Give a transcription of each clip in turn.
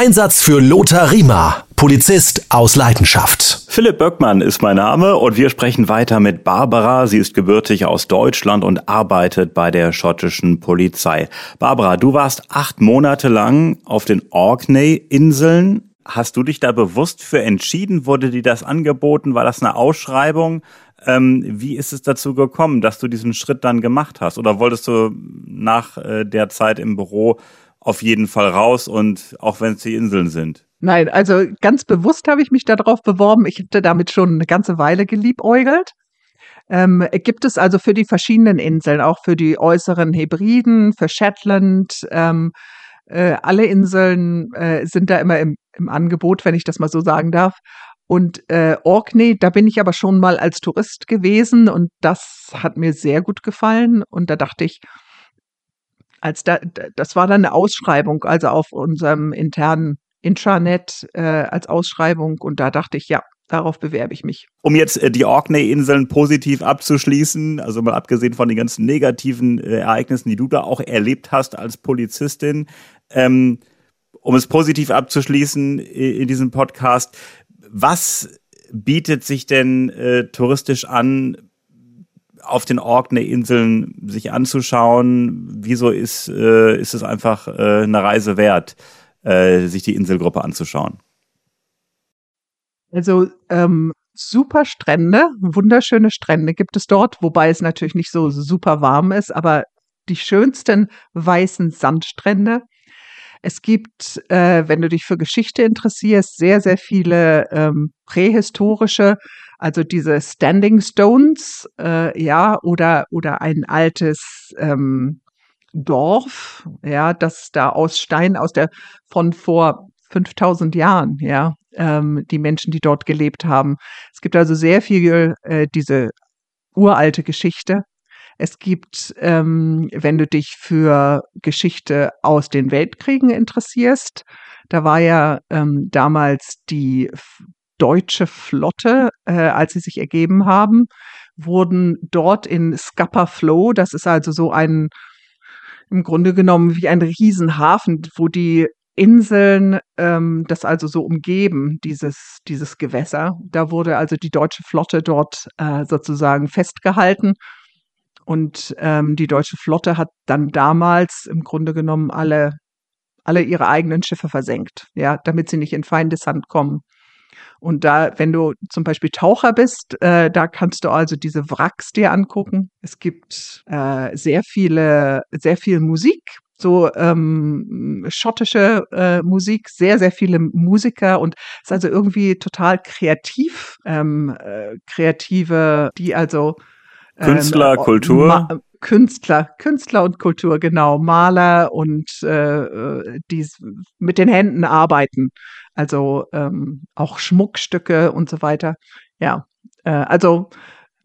Einsatz für Lothar Riemer, Polizist aus Leidenschaft. Philipp Böckmann ist mein Name und wir sprechen weiter mit Barbara. Sie ist gebürtig aus Deutschland und arbeitet bei der schottischen Polizei. Barbara, du warst acht Monate lang auf den Orkney-Inseln. Hast du dich da bewusst für entschieden? Wurde dir das angeboten? War das eine Ausschreibung? Ähm, wie ist es dazu gekommen, dass du diesen Schritt dann gemacht hast? Oder wolltest du nach äh, der Zeit im Büro auf jeden Fall raus und auch wenn es die Inseln sind? Nein, also ganz bewusst habe ich mich darauf beworben. Ich hatte damit schon eine ganze Weile geliebäugelt. Ähm, gibt es also für die verschiedenen Inseln, auch für die äußeren Hebriden, für Shetland, ähm, äh, alle Inseln äh, sind da immer im, im Angebot, wenn ich das mal so sagen darf. Und äh, Orkney, da bin ich aber schon mal als Tourist gewesen und das hat mir sehr gut gefallen. Und da dachte ich, als da, das war dann eine Ausschreibung, also auf unserem internen Intranet äh, als Ausschreibung. Und da dachte ich, ja, darauf bewerbe ich mich. Um jetzt äh, die Orkney-Inseln positiv abzuschließen, also mal abgesehen von den ganzen negativen äh, Ereignissen, die du da auch erlebt hast als Polizistin, ähm, um es positiv abzuschließen in diesem Podcast, was bietet sich denn äh, touristisch an, auf den Orkney-Inseln sich anzuschauen? Wieso ist, äh, ist es einfach äh, eine Reise wert, äh, sich die Inselgruppe anzuschauen? Also ähm, super Strände, wunderschöne Strände gibt es dort, wobei es natürlich nicht so super warm ist, aber die schönsten weißen Sandstrände. Es gibt, äh, wenn du dich für Geschichte interessierst, sehr, sehr viele ähm, prähistorische, also diese Standing Stones, äh, ja, oder, oder ein altes ähm, Dorf, ja, das da aus Stein aus der von vor 5000 Jahren, ja, ähm, die Menschen, die dort gelebt haben. Es gibt also sehr viel äh, diese uralte Geschichte. Es gibt, ähm, wenn du dich für Geschichte aus den Weltkriegen interessierst, da war ja ähm, damals die deutsche Flotte, äh, als sie sich ergeben haben, wurden dort in Scapa Flow, das ist also so ein, im Grunde genommen wie ein Riesenhafen, wo die Inseln ähm, das also so umgeben, dieses, dieses Gewässer. Da wurde also die deutsche Flotte dort äh, sozusagen festgehalten. Und ähm, die deutsche Flotte hat dann damals im Grunde genommen alle, alle ihre eigenen Schiffe versenkt, ja, damit sie nicht in Feindeshand kommen. Und da, wenn du zum Beispiel Taucher bist, äh, da kannst du also diese Wracks dir angucken. Es gibt äh, sehr viele, sehr viel Musik, so ähm, schottische äh, Musik, sehr, sehr viele Musiker und es ist also irgendwie total kreativ, ähm, äh, kreative, die also ähm, Künstler, Kultur. Ma Künstler, Künstler und Kultur, genau, Maler und äh, äh, die mit den Händen arbeiten, also ähm, auch Schmuckstücke und so weiter. Ja, äh, also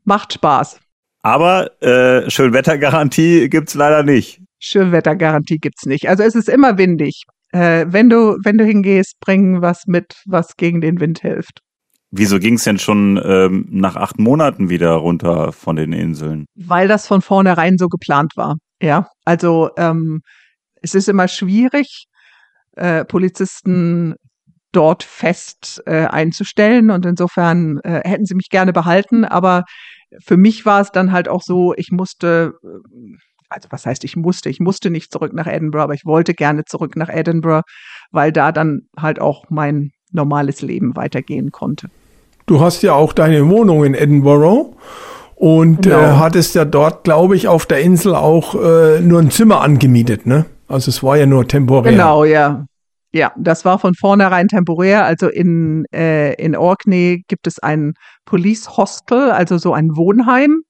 macht Spaß. Aber äh, Schönwettergarantie gibt's leider nicht. Schönwettergarantie gibt's nicht. Also es ist immer windig. Äh, wenn du wenn du hingehst, bring was mit, was gegen den Wind hilft. Wieso ging es denn schon ähm, nach acht Monaten wieder runter von den Inseln? Weil das von vornherein so geplant war. Ja, also ähm, es ist immer schwierig, äh, Polizisten dort fest äh, einzustellen und insofern äh, hätten sie mich gerne behalten, aber für mich war es dann halt auch so, ich musste, äh, also was heißt ich musste, ich musste nicht zurück nach Edinburgh, aber ich wollte gerne zurück nach Edinburgh, weil da dann halt auch mein normales Leben weitergehen konnte. Du hast ja auch deine Wohnung in Edinburgh und äh, genau. äh, hattest ja dort, glaube ich, auf der Insel auch äh, nur ein Zimmer angemietet, ne? Also es war ja nur temporär. Genau, ja. Ja, das war von vornherein temporär. Also in, äh, in Orkney gibt es ein Police Hostel, also so ein Wohnheim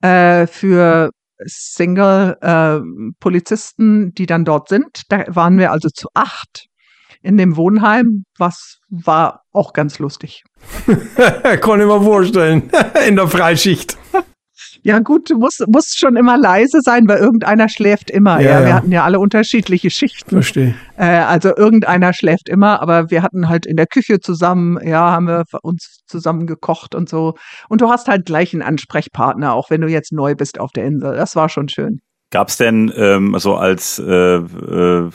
äh, für Single-Polizisten, äh, die dann dort sind. Da waren wir also zu acht in dem Wohnheim, was war auch ganz lustig. Kann ich mir vorstellen, in der Freischicht. Ja, gut, du musst, musst schon immer leise sein, weil irgendeiner schläft immer. Ja, ja. Wir hatten ja alle unterschiedliche Schichten. Verstehe. Äh, also irgendeiner schläft immer, aber wir hatten halt in der Küche zusammen, ja, haben wir uns zusammen gekocht und so. Und du hast halt gleich einen Ansprechpartner, auch wenn du jetzt neu bist auf der Insel. Das war schon schön. Gab es denn ähm, so als äh, äh,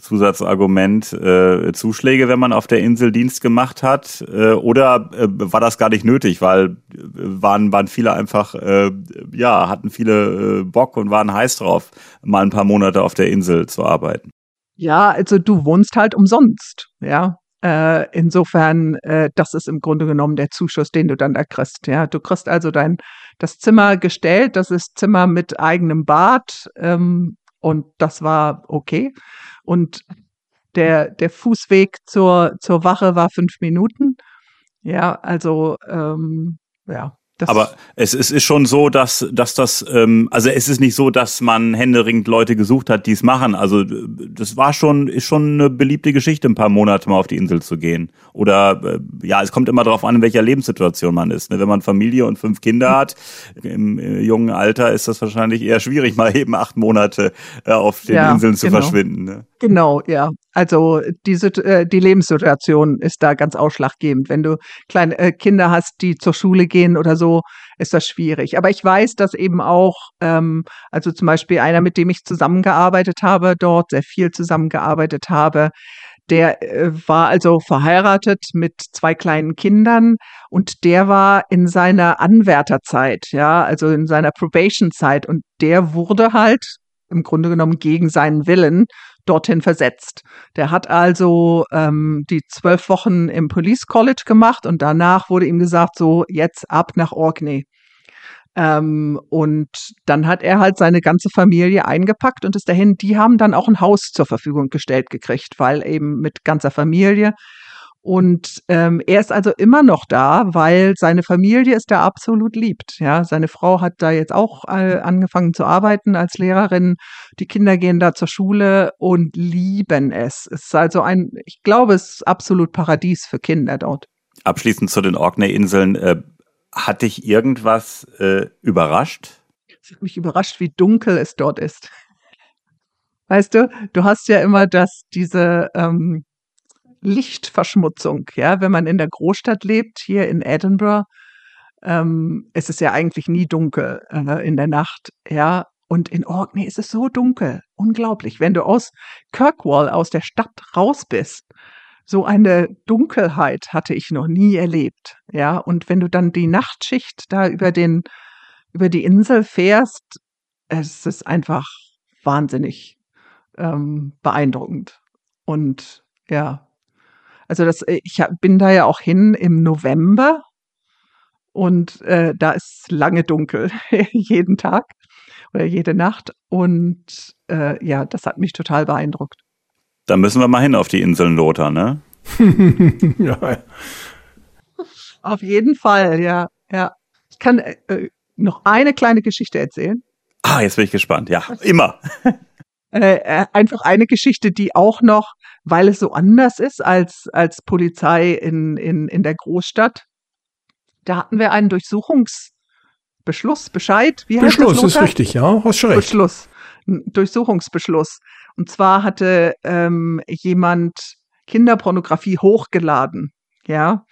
Zusatzargument äh, Zuschläge, wenn man auf der Insel Dienst gemacht hat? Äh, oder äh, war das gar nicht nötig, weil äh, waren, waren viele einfach, äh, ja, hatten viele äh, Bock und waren heiß drauf, mal ein paar Monate auf der Insel zu arbeiten? Ja, also du wohnst halt umsonst, ja. Äh, insofern, äh, das ist im Grunde genommen der Zuschuss, den du dann da kriegst. Ja, du kriegst also dein das Zimmer gestellt, das ist Zimmer mit eigenem Bad ähm, und das war okay. Und der der Fußweg zur zur Wache war fünf Minuten. Ja, also ähm, ja, das aber es, es ist schon so, dass, dass das, ähm, also es ist nicht so, dass man händeringend Leute gesucht hat, die es machen. Also das war schon, ist schon eine beliebte Geschichte, ein paar Monate mal auf die Insel zu gehen. Oder äh, ja, es kommt immer darauf an, in welcher Lebenssituation man ist. Ne? Wenn man Familie und fünf Kinder hat, im äh, jungen Alter ist das wahrscheinlich eher schwierig, mal eben acht Monate äh, auf den ja, Inseln zu genau. verschwinden. Ne? Genau, ja. Also diese, äh, die Lebenssituation ist da ganz ausschlaggebend. Wenn du kleine äh, Kinder hast, die zur Schule gehen oder so, ist das schwierig. Aber ich weiß, dass eben auch, ähm, also zum Beispiel einer, mit dem ich zusammengearbeitet habe, dort sehr viel zusammengearbeitet habe, der äh, war also verheiratet mit zwei kleinen Kindern und der war in seiner Anwärterzeit, ja, also in seiner Probation-Zeit und der wurde halt im Grunde genommen gegen seinen Willen dorthin versetzt. Der hat also ähm, die zwölf Wochen im Police College gemacht und danach wurde ihm gesagt, so jetzt ab nach Orkney. Ähm, und dann hat er halt seine ganze Familie eingepackt und ist dahin. Die haben dann auch ein Haus zur Verfügung gestellt gekriegt, weil eben mit ganzer Familie. Und ähm, er ist also immer noch da, weil seine Familie es da absolut liebt. Ja, seine Frau hat da jetzt auch äh, angefangen zu arbeiten als Lehrerin. Die Kinder gehen da zur Schule und lieben es. Es ist also ein, ich glaube, es ist absolut Paradies für Kinder dort. Abschließend zu den Orkney-Inseln. Äh, hat dich irgendwas äh, überrascht? Es hat mich überrascht, wie dunkel es dort ist. Weißt du, du hast ja immer das, diese, ähm, Lichtverschmutzung, ja, wenn man in der Großstadt lebt, hier in Edinburgh, ähm, ist es ja eigentlich nie dunkel äh, in der Nacht, ja. Und in Orkney ist es so dunkel, unglaublich. Wenn du aus Kirkwall, aus der Stadt raus bist, so eine Dunkelheit hatte ich noch nie erlebt, ja. Und wenn du dann die Nachtschicht da über den, über die Insel fährst, es ist einfach wahnsinnig ähm, beeindruckend. Und ja, also das, äh, ich bin da ja auch hin im November und äh, da ist lange dunkel, jeden Tag oder jede Nacht. Und äh, ja, das hat mich total beeindruckt. Da müssen wir mal hin auf die Inseln Lothar, ne? ja. Auf jeden Fall, ja, ja. Ich kann äh, äh, noch eine kleine Geschichte erzählen. Ah, jetzt bin ich gespannt. Ja, immer. Äh, äh, einfach eine Geschichte, die auch noch, weil es so anders ist als, als Polizei in, in, in der Großstadt, da hatten wir einen Durchsuchungsbeschluss, Bescheid. Wie heißt Beschluss das, ist richtig, ja, hast schon recht. Beschluss, Durchsuchungsbeschluss. Und zwar hatte ähm, jemand Kinderpornografie hochgeladen, ja.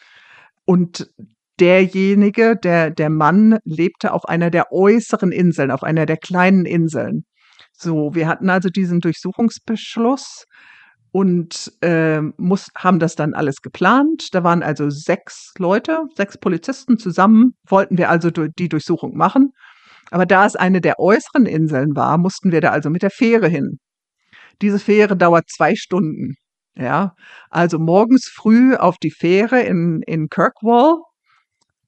Und derjenige, der, der Mann lebte auf einer der äußeren Inseln, auf einer der kleinen Inseln. So, wir hatten also diesen Durchsuchungsbeschluss und äh, muss, haben das dann alles geplant. Da waren also sechs Leute, sechs Polizisten zusammen, wollten wir also die Durchsuchung machen. Aber da es eine der äußeren Inseln war, mussten wir da also mit der Fähre hin. Diese Fähre dauert zwei Stunden. Ja, also morgens früh auf die Fähre in, in Kirkwall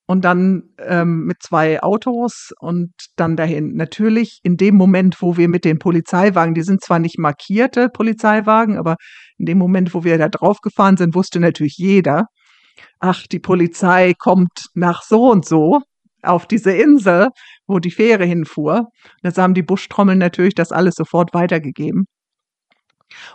und dann ähm, mit zwei Autos und dann dahin. Natürlich in dem Moment, wo wir mit den Polizeiwagen, die sind zwar nicht markierte Polizeiwagen, aber in dem Moment, wo wir da draufgefahren sind, wusste natürlich jeder, ach, die Polizei kommt nach so und so auf diese Insel, wo die Fähre hinfuhr. Das haben die Buschtrommeln natürlich das alles sofort weitergegeben.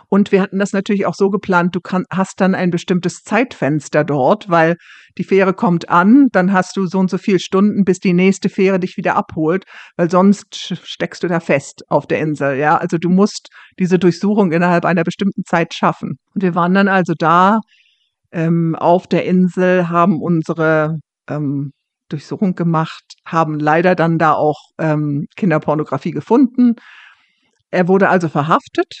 Und wir hatten das natürlich auch so geplant, du kann, hast dann ein bestimmtes Zeitfenster dort, weil die Fähre kommt an, dann hast du so und so viele Stunden, bis die nächste Fähre dich wieder abholt, weil sonst steckst du da fest auf der Insel, ja. Also du musst diese Durchsuchung innerhalb einer bestimmten Zeit schaffen. Und wir waren dann also da ähm, auf der Insel, haben unsere ähm, Durchsuchung gemacht, haben leider dann da auch ähm, Kinderpornografie gefunden er wurde also verhaftet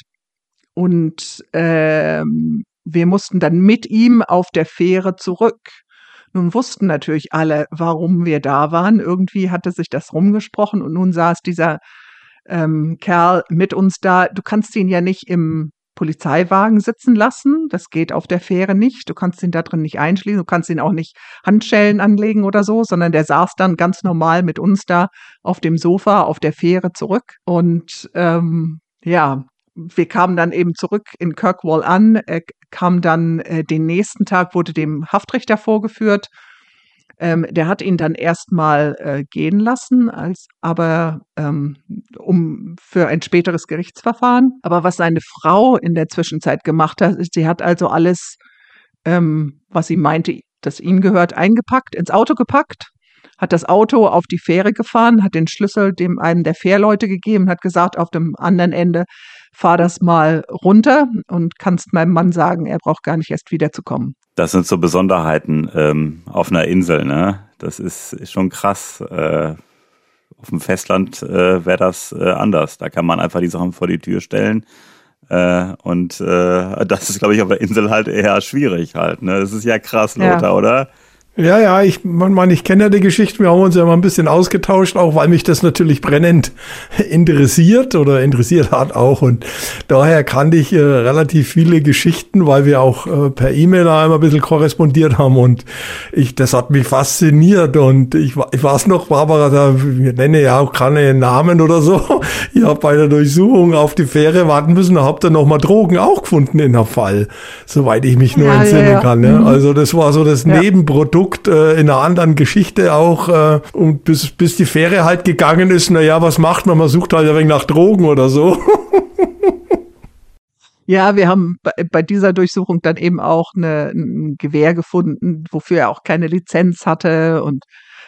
und ähm, wir mussten dann mit ihm auf der Fähre zurück. Nun wussten natürlich alle, warum wir da waren. Irgendwie hatte sich das rumgesprochen und nun saß dieser ähm, Kerl mit uns da. Du kannst ihn ja nicht im Polizeiwagen sitzen lassen. Das geht auf der Fähre nicht. Du kannst ihn da drin nicht einschließen. Du kannst ihn auch nicht Handschellen anlegen oder so, sondern der saß dann ganz normal mit uns da auf dem Sofa auf der Fähre zurück. Und ähm, ja, wir kamen dann eben zurück in Kirkwall an. Er kam dann äh, den nächsten Tag, wurde dem Haftrichter vorgeführt ähm, der hat ihn dann erstmal äh, gehen lassen, als aber ähm, um für ein späteres Gerichtsverfahren. Aber was seine Frau in der Zwischenzeit gemacht hat, ist, sie hat also alles, ähm, was sie meinte, das ihm gehört, eingepackt, ins Auto gepackt, hat das Auto auf die Fähre gefahren, hat den Schlüssel dem einen der Fährleute gegeben, hat gesagt, auf dem anderen Ende fahr das mal runter und kannst meinem Mann sagen, er braucht gar nicht erst wiederzukommen. Das sind so Besonderheiten ähm, auf einer Insel, ne? Das ist, ist schon krass. Äh, auf dem Festland äh, wäre das äh, anders. Da kann man einfach die Sachen vor die Tür stellen. Äh, und äh, das ist, glaube ich, auf der Insel halt eher schwierig halt. Ne? Das ist ja krass, Lothar, ja. oder? Ja, ja, ich meine, ich kenne ja die Geschichte, wir haben uns ja mal ein bisschen ausgetauscht, auch weil mich das natürlich brennend interessiert oder interessiert hat auch. Und daher kannte ich äh, relativ viele Geschichten, weil wir auch äh, per E-Mail da einmal ein bisschen korrespondiert haben und ich, das hat mich fasziniert. Und ich, ich weiß noch, Barbara, da ich nenne ja auch keine Namen oder so. Ihr habt bei der Durchsuchung auf die Fähre warten müssen, da habt ihr noch mal Drogen auch gefunden in der Fall, soweit ich mich nur ja, entsinnen ja, ja. kann. Mhm. Also das war so das Nebenprodukt Produkt äh, in einer anderen Geschichte auch äh, und bis, bis die Fähre halt gegangen ist, na ja, was macht man? Man sucht halt ein wenig nach Drogen oder so. Ja, wir haben bei dieser Durchsuchung dann eben auch eine, ein Gewehr gefunden, wofür er auch keine Lizenz hatte und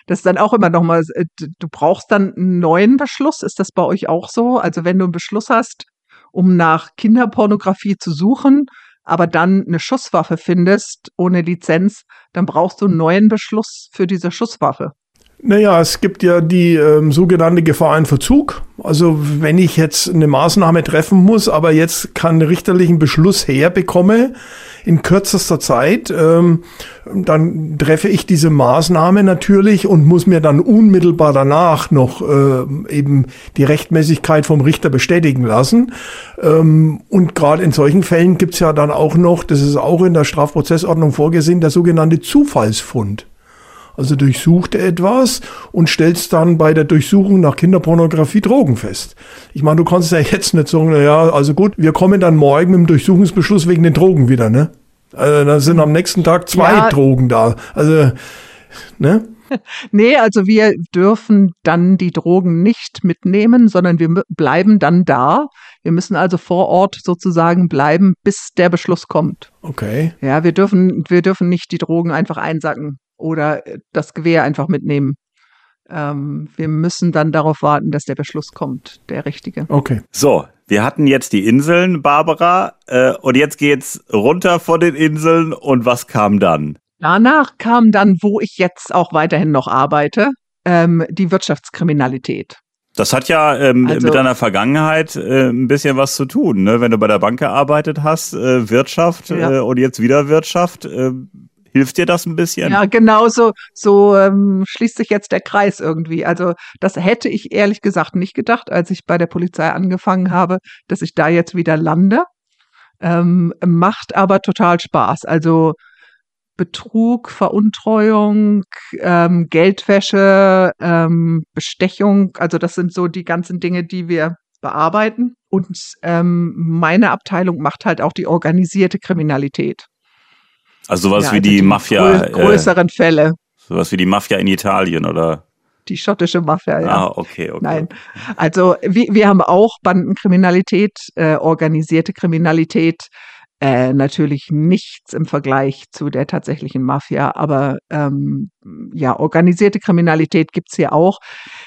das ist dann auch immer nochmal, äh, du brauchst dann einen neuen Beschluss. Ist das bei euch auch so? Also wenn du einen Beschluss hast, um nach Kinderpornografie zu suchen, aber dann eine Schusswaffe findest ohne Lizenz, dann brauchst du einen neuen Beschluss für diese Schusswaffe. Naja, es gibt ja die ähm, sogenannte Gefahr in Verzug. Also wenn ich jetzt eine Maßnahme treffen muss, aber jetzt keinen richterlichen Beschluss herbekomme in kürzester Zeit, ähm, dann treffe ich diese Maßnahme natürlich und muss mir dann unmittelbar danach noch äh, eben die Rechtmäßigkeit vom Richter bestätigen lassen. Ähm, und gerade in solchen Fällen gibt's ja dann auch noch, das ist auch in der Strafprozessordnung vorgesehen, der sogenannte Zufallsfund. Also durchsucht er etwas und stellst dann bei der Durchsuchung nach Kinderpornografie Drogen fest. Ich meine, du kannst ja jetzt nicht sagen, na ja, also gut, wir kommen dann morgen mit dem Durchsuchungsbeschluss wegen den Drogen wieder, ne? Also dann sind am nächsten Tag zwei ja. Drogen da. Also, ne? Nee, also wir dürfen dann die Drogen nicht mitnehmen, sondern wir bleiben dann da. Wir müssen also vor Ort sozusagen bleiben, bis der Beschluss kommt. Okay. Ja, wir dürfen, wir dürfen nicht die Drogen einfach einsacken oder äh, das Gewehr einfach mitnehmen. Ähm, wir müssen dann darauf warten, dass der Beschluss kommt, der richtige. Okay. So, wir hatten jetzt die Inseln, Barbara, äh, und jetzt geht's runter von den Inseln und was kam dann? Danach kam dann, wo ich jetzt auch weiterhin noch arbeite, ähm, die Wirtschaftskriminalität. Das hat ja ähm, also, mit deiner Vergangenheit äh, ein bisschen was zu tun, ne? Wenn du bei der Bank gearbeitet hast, äh, Wirtschaft ja. äh, und jetzt wieder Wirtschaft. Hilft dir das ein bisschen? Ja, genau so, so ähm, schließt sich jetzt der Kreis irgendwie. Also das hätte ich ehrlich gesagt nicht gedacht, als ich bei der Polizei angefangen habe, dass ich da jetzt wieder lande. Ähm, macht aber total Spaß. Also Betrug, Veruntreuung, ähm, Geldwäsche, ähm, Bestechung, also das sind so die ganzen Dinge, die wir bearbeiten. Und ähm, meine Abteilung macht halt auch die organisierte Kriminalität. Also sowas ja, wie also die, die Mafia. Äh, größeren äh, Fälle. Sowas wie die Mafia in Italien, oder? Die schottische Mafia, ja. Ah, okay, okay. Nein. Also wir, wir haben auch Bandenkriminalität, äh, organisierte Kriminalität, äh, natürlich nichts im Vergleich zu der tatsächlichen Mafia, aber ähm, ja, organisierte Kriminalität gibt's hier auch.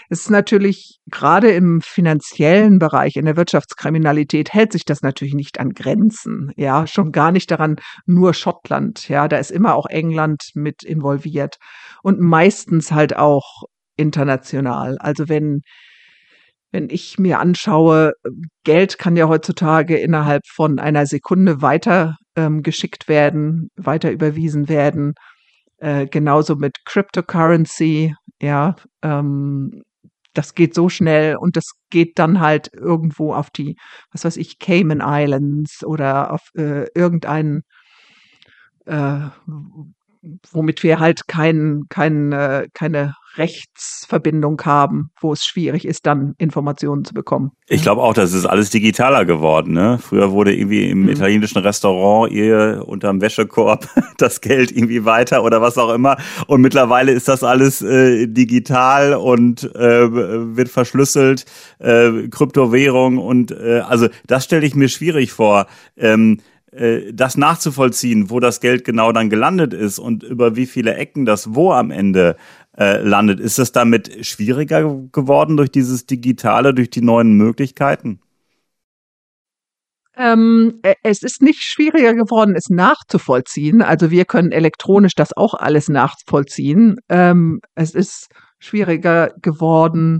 Es ist natürlich gerade im finanziellen Bereich, in der Wirtschaftskriminalität, hält sich das natürlich nicht an Grenzen. Ja, schon gar nicht daran, nur Schottland. Ja, da ist immer auch England mit involviert und meistens halt auch international. Also wenn Wenn ich mir anschaue, Geld kann ja heutzutage innerhalb von einer Sekunde weiter ähm, geschickt werden, weiter überwiesen werden. Äh, genauso mit Cryptocurrency, ja, ähm, das geht so schnell und das geht dann halt irgendwo auf die, was weiß ich, Cayman Islands oder auf äh, irgendeinen äh, womit wir halt kein, kein, äh, keine Rechtsverbindung haben, wo es schwierig ist, dann Informationen zu bekommen. Ich glaube auch, das ist alles digitaler geworden. Ne? Früher wurde irgendwie im mhm. italienischen Restaurant ihr unterm Wäschekorb das Geld irgendwie weiter oder was auch immer. Und mittlerweile ist das alles äh, digital und äh, wird verschlüsselt, äh, Kryptowährung und äh, also das stelle ich mir schwierig vor. Ähm, äh, das nachzuvollziehen, wo das Geld genau dann gelandet ist und über wie viele Ecken das wo am Ende äh, landet, ist es damit schwieriger geworden durch dieses Digitale, durch die neuen Möglichkeiten? Ähm, äh, es ist nicht schwieriger geworden, es nachzuvollziehen. Also wir können elektronisch das auch alles nachvollziehen. Ähm, es ist schwieriger geworden,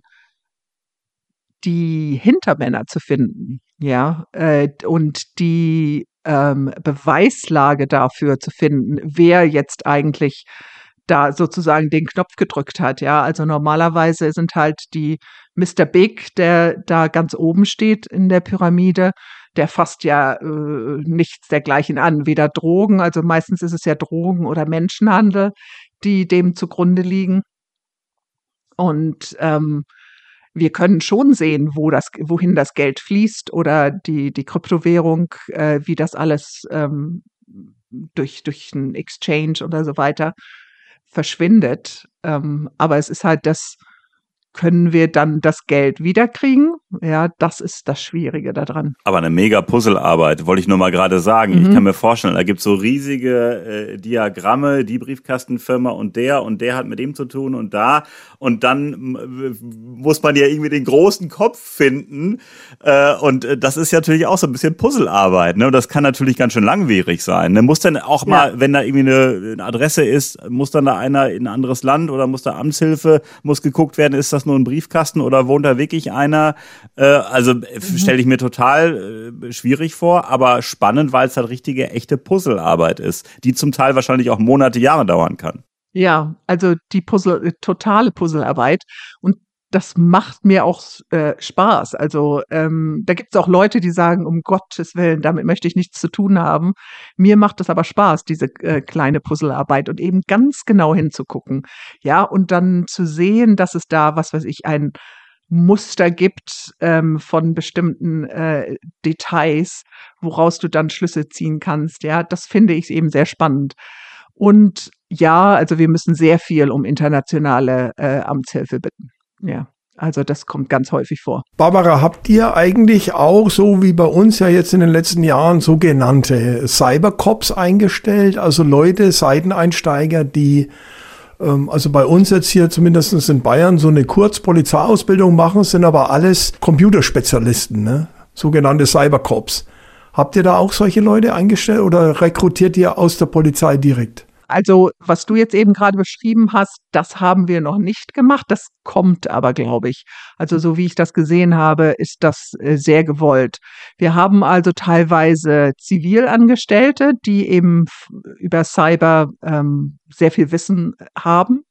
die Hintermänner zu finden, ja, äh, und die ähm, Beweislage dafür zu finden, wer jetzt eigentlich da sozusagen den Knopf gedrückt hat. Ja, also normalerweise sind halt die Mr. Big, der da ganz oben steht in der Pyramide, der fasst ja äh, nichts dergleichen an, weder Drogen, also meistens ist es ja Drogen oder Menschenhandel, die dem zugrunde liegen. Und ähm, wir können schon sehen, wo das, wohin das Geld fließt oder die, die Kryptowährung, äh, wie das alles ähm, durch, durch einen Exchange oder so weiter verschwindet. Ähm, aber es ist halt das, können wir dann das Geld wiederkriegen? Ja, das ist das Schwierige daran. Aber eine mega Puzzlearbeit, wollte ich nur mal gerade sagen. Mhm. Ich kann mir vorstellen, da gibt es so riesige äh, Diagramme, die Briefkastenfirma und der und der hat mit dem zu tun und da. Und dann muss man ja irgendwie den großen Kopf finden. Äh, und äh, das ist ja natürlich auch so ein bisschen Puzzlearbeit. Ne? Und das kann natürlich ganz schön langwierig sein. Ne? Muss dann auch mal, ja. wenn da irgendwie eine, eine Adresse ist, muss dann da einer in ein anderes Land oder muss da Amtshilfe, muss geguckt werden, ist das nur ein Briefkasten oder wohnt da wirklich einer? Äh, also mhm. stelle ich mir total äh, schwierig vor, aber spannend, weil es halt richtige, echte Puzzlearbeit ist, die zum Teil wahrscheinlich auch Monate, Jahre dauern kann. Ja, also die Puzzle, äh, totale Puzzlearbeit. Und das macht mir auch äh, Spaß. Also ähm, da gibt es auch Leute, die sagen, um Gottes Willen, damit möchte ich nichts zu tun haben. Mir macht es aber Spaß, diese äh, kleine Puzzlearbeit und eben ganz genau hinzugucken. Ja, und dann zu sehen, dass es da, was weiß ich, ein Muster gibt ähm, von bestimmten äh, Details, woraus du dann Schlüsse ziehen kannst. Ja, das finde ich eben sehr spannend. Und ja, also wir müssen sehr viel um internationale äh, Amtshilfe bitten. Ja. Also das kommt ganz häufig vor. Barbara, habt ihr eigentlich auch, so wie bei uns ja jetzt in den letzten Jahren, sogenannte Cybercops eingestellt? Also Leute, Seiteneinsteiger, die ähm, also bei uns jetzt hier zumindest in Bayern so eine Kurzpolizeiausbildung machen, sind aber alles Computerspezialisten, ne? sogenannte Cybercops. Habt ihr da auch solche Leute eingestellt oder rekrutiert ihr aus der Polizei direkt? Also, was du jetzt eben gerade beschrieben hast, das haben wir noch nicht gemacht. Das kommt aber, glaube ich. Also, so wie ich das gesehen habe, ist das äh, sehr gewollt. Wir haben also teilweise Zivilangestellte, die eben über Cyber ähm, sehr viel Wissen haben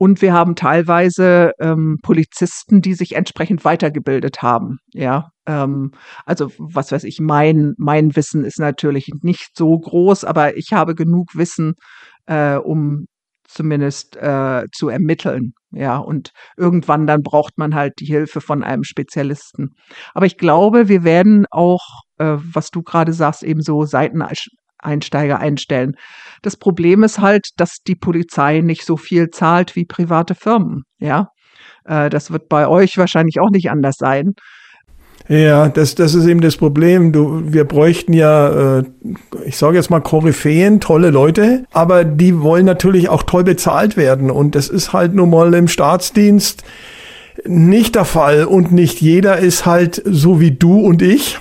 und wir haben teilweise ähm, Polizisten, die sich entsprechend weitergebildet haben. Ja, ähm, also was weiß ich, mein, mein Wissen ist natürlich nicht so groß, aber ich habe genug Wissen, äh, um zumindest äh, zu ermitteln. Ja, und irgendwann dann braucht man halt die Hilfe von einem Spezialisten. Aber ich glaube, wir werden auch, äh, was du gerade sagst, eben so Seiten Einsteiger einstellen. Das Problem ist halt, dass die Polizei nicht so viel zahlt wie private Firmen. Ja, äh, das wird bei euch wahrscheinlich auch nicht anders sein. Ja, das, das ist eben das Problem. Du, wir bräuchten ja, äh, ich sage jetzt mal Koryphäen, tolle Leute, aber die wollen natürlich auch toll bezahlt werden. Und das ist halt nun mal im Staatsdienst nicht der Fall. Und nicht jeder ist halt so wie du und ich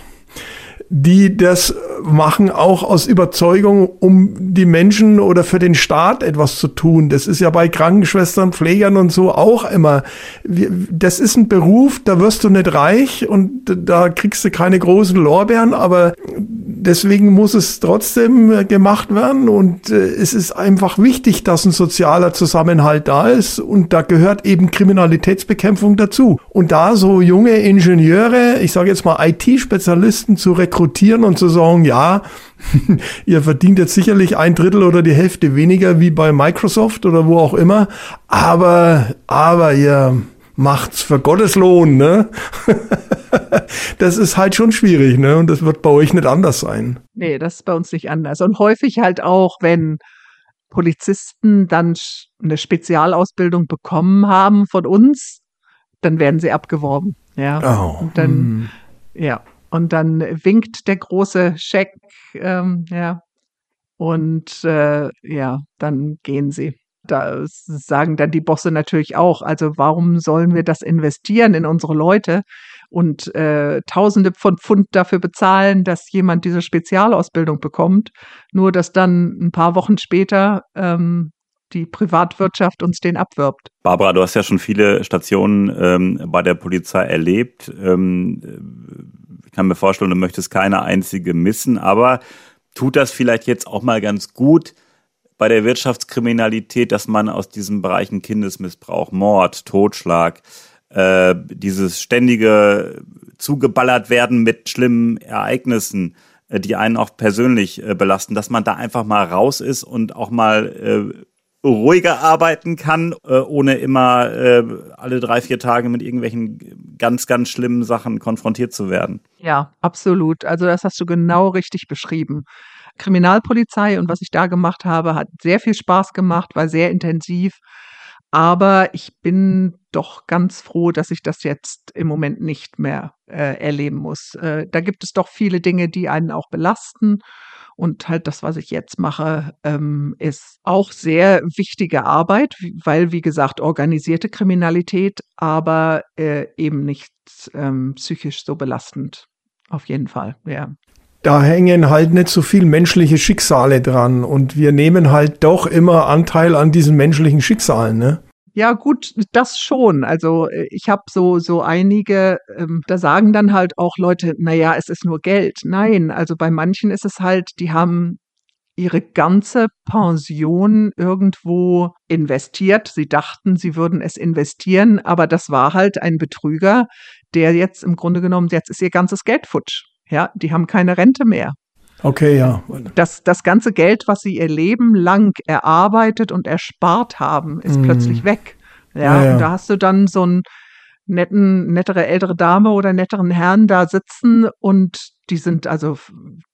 die das machen auch aus Überzeugung, um die Menschen oder für den Staat etwas zu tun. Das ist ja bei Krankenschwestern, Pflegern und so auch immer. Das ist ein Beruf, da wirst du nicht reich und da kriegst du keine großen Lorbeeren, aber deswegen muss es trotzdem gemacht werden und äh, es ist einfach wichtig, dass ein sozialer Zusammenhalt da ist und da gehört eben Kriminalitätsbekämpfung dazu. Und da so junge Ingenieure, ich sage jetzt mal IT-Spezialisten zu rekrutieren und zu sagen, ja, ihr verdient jetzt sicherlich ein Drittel oder die Hälfte weniger wie bei Microsoft oder wo auch immer, aber, aber ihr macht's für Gottes Lohn, ne? das ist halt schon schwierig, ne? Und das wird bei euch nicht anders sein. Nee, das ist bei uns nicht anders. Und häufig halt auch, wenn Polizisten dann eine Spezialausbildung bekommen haben von uns, dann werden sie abgeworben. Ja. Oh. Und dann, hm. ja. Und dann winkt der große Scheck, ähm, ja. Und äh, ja, dann gehen sie. Da sagen dann die Bosse natürlich auch, also warum sollen wir das investieren in unsere Leute und äh, Tausende von Pfund dafür bezahlen, dass jemand diese Spezialausbildung bekommt, nur dass dann ein paar Wochen später ähm, die Privatwirtschaft uns den abwirbt. Barbara, du hast ja schon viele Stationen ähm, bei der Polizei erlebt. Ähm, ich kann mir vorstellen, du möchtest keine einzige missen, aber tut das vielleicht jetzt auch mal ganz gut bei der Wirtschaftskriminalität, dass man aus diesen Bereichen Kindesmissbrauch, Mord, Totschlag, äh, dieses ständige zugeballert werden mit schlimmen Ereignissen, äh, die einen auch persönlich äh, belasten, dass man da einfach mal raus ist und auch mal äh, ruhiger arbeiten kann, äh, ohne immer äh, alle drei, vier Tage mit irgendwelchen ganz, ganz schlimmen Sachen konfrontiert zu werden. Ja, absolut. Also das hast du genau richtig beschrieben. Kriminalpolizei und was ich da gemacht habe, hat sehr viel Spaß gemacht, war sehr intensiv. Aber ich bin doch ganz froh, dass ich das jetzt im Moment nicht mehr äh, erleben muss. Äh, da gibt es doch viele Dinge, die einen auch belasten. Und halt das, was ich jetzt mache, ähm, ist auch sehr wichtige Arbeit, weil, wie gesagt, organisierte Kriminalität, aber äh, eben nicht ähm, psychisch so belastend. Auf jeden Fall, ja. Da hängen halt nicht so viel menschliche Schicksale dran und wir nehmen halt doch immer Anteil an diesen menschlichen Schicksalen, ne? Ja, gut, das schon. Also äh, ich habe so so einige, ähm, da sagen dann halt auch Leute, na ja, es ist nur Geld. Nein, also bei manchen ist es halt, die haben ihre ganze Pension irgendwo investiert. Sie dachten, sie würden es investieren, aber das war halt ein Betrüger, der jetzt im Grunde genommen, jetzt ist ihr ganzes Geld futsch. Ja, die haben keine Rente mehr. Okay, ja. Das, das ganze Geld, was sie ihr Leben lang erarbeitet und erspart haben, ist mm. plötzlich weg. Ja, ja, ja, und da hast du dann so einen netten, nettere ältere Dame oder netteren Herrn da sitzen und die sind also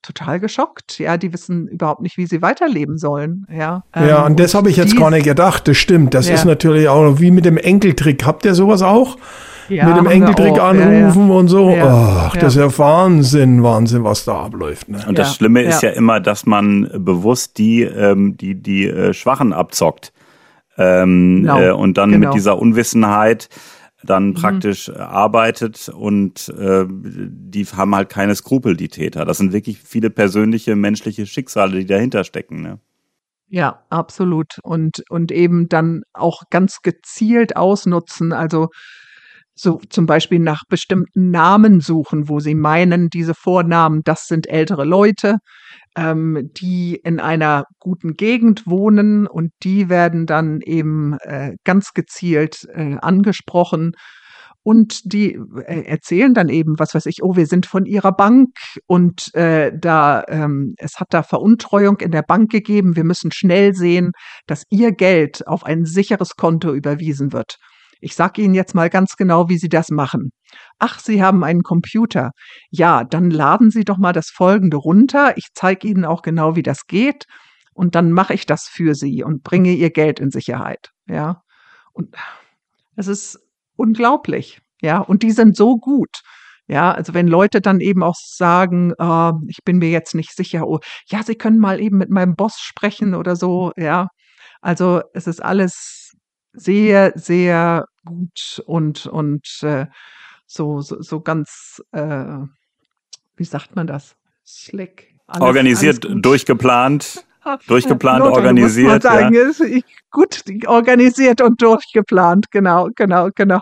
total geschockt. Ja, die wissen überhaupt nicht, wie sie weiterleben sollen. Ja, ja ähm, und das habe ich jetzt gar nicht gedacht. Das stimmt. Das ja. ist natürlich auch wie mit dem Enkeltrick. Habt ihr sowas auch? Ja, mit dem Enkeltrick anrufen ja, und so. Ach, das ist ja Wahnsinn, Wahnsinn, was da abläuft. Ne? Und das Schlimme ist ja. immer, dass man bewusst die, ähm, die, die äh, Schwachen abzockt. Ähm, genau. äh, und dann genau. mit dieser Unwissenheit dann mhm. praktisch mhm. arbeitet und äh, die haben halt keine Skrupel, die Täter. Das sind wirklich viele persönliche menschliche Schicksale, die dahinter stecken. Ne? Ja, absolut. Und, und eben dann auch ganz gezielt ausnutzen. Also so zum Beispiel nach bestimmten Namen suchen, wo sie meinen, diese Vornamen, das sind ältere Leute, ähm, die in einer guten Gegend wohnen und die werden dann eben äh, ganz gezielt äh, angesprochen. Und die äh, erzählen dann eben, was weiß ich, oh, wir sind von ihrer Bank und äh, da ähm, es hat da Veruntreuung in der Bank gegeben. Wir müssen schnell sehen, dass ihr Geld auf ein sicheres Konto überwiesen wird. Ich sage Ihnen jetzt mal ganz genau, wie Sie das machen. Ach, Sie haben einen Computer. Ja, dann laden Sie doch mal das Folgende runter. Ich zeige Ihnen auch genau, wie das geht. Und dann mache ich das für Sie und bringe Ihr Geld in Sicherheit. Ja. Und es ist unglaublich. Ja. Und die sind so gut. Ja, also wenn Leute dann eben auch sagen, äh, ich bin mir jetzt nicht sicher, oh, ja, Sie können mal eben mit meinem Boss sprechen oder so, ja. Also es ist alles sehr, sehr gut und, und äh, so, so, so ganz, äh, wie sagt man das? Slick. Alles, Organisiert, alles durchgeplant. Durchgeplant, Not, organisiert. Sagen, ja. gut organisiert und durchgeplant, genau, genau, genau.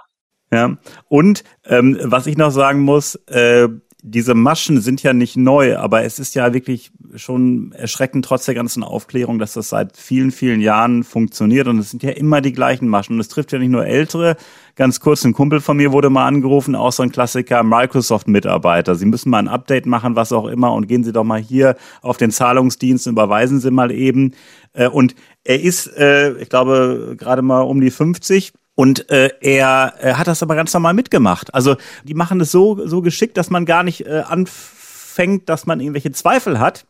Ja, und ähm, was ich noch sagen muss, äh, diese Maschen sind ja nicht neu, aber es ist ja wirklich schon erschreckend trotz der ganzen Aufklärung, dass das seit vielen, vielen Jahren funktioniert und es sind ja immer die gleichen Maschen und es trifft ja nicht nur ältere. Ganz kurz, ein Kumpel von mir wurde mal angerufen, auch so ein Klassiker, Microsoft-Mitarbeiter. Sie müssen mal ein Update machen, was auch immer und gehen Sie doch mal hier auf den Zahlungsdienst überweisen Sie mal eben. Äh, und er ist, äh, ich glaube, gerade mal um die 50 und äh, er, er hat das aber ganz normal mitgemacht. Also die machen es so, so geschickt, dass man gar nicht äh, anfängt, dass man irgendwelche Zweifel hat.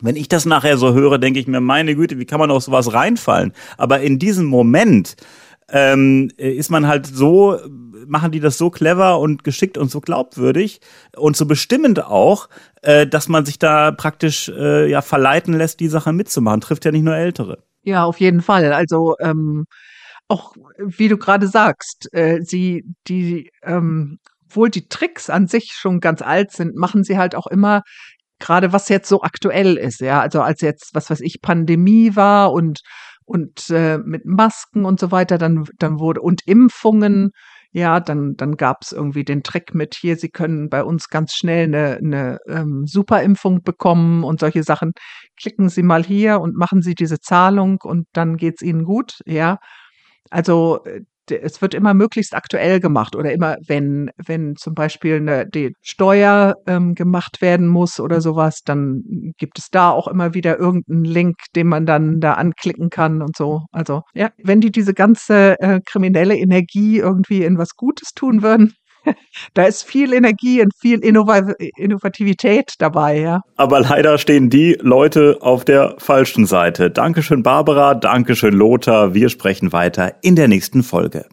Wenn ich das nachher so höre, denke ich mir, meine Güte, wie kann man auf sowas reinfallen? Aber in diesem Moment ähm, ist man halt so, machen die das so clever und geschickt und so glaubwürdig und so bestimmend auch, äh, dass man sich da praktisch äh, ja verleiten lässt, die Sache mitzumachen. Trifft ja nicht nur Ältere. Ja, auf jeden Fall. Also ähm, auch, wie du gerade sagst, äh, sie, die, ähm, obwohl die Tricks an sich schon ganz alt sind, machen sie halt auch immer gerade was jetzt so aktuell ist, ja, also als jetzt, was weiß ich, Pandemie war und und äh, mit Masken und so weiter, dann dann wurde und Impfungen, ja, dann dann gab's irgendwie den Trick mit hier, Sie können bei uns ganz schnell eine, eine ähm, Superimpfung bekommen und solche Sachen. Klicken Sie mal hier und machen Sie diese Zahlung und dann geht's Ihnen gut, ja. Also äh, es wird immer möglichst aktuell gemacht oder immer, wenn, wenn zum Beispiel eine, die Steuer ähm, gemacht werden muss oder sowas, dann gibt es da auch immer wieder irgendeinen Link, den man dann da anklicken kann und so. Also ja, wenn die diese ganze äh, kriminelle Energie irgendwie in was Gutes tun würden, da ist viel Energie und viel Innovativität dabei, ja. Aber leider stehen die Leute auf der falschen Seite. Dankeschön, Barbara. Dankeschön, Lothar. Wir sprechen weiter in der nächsten Folge.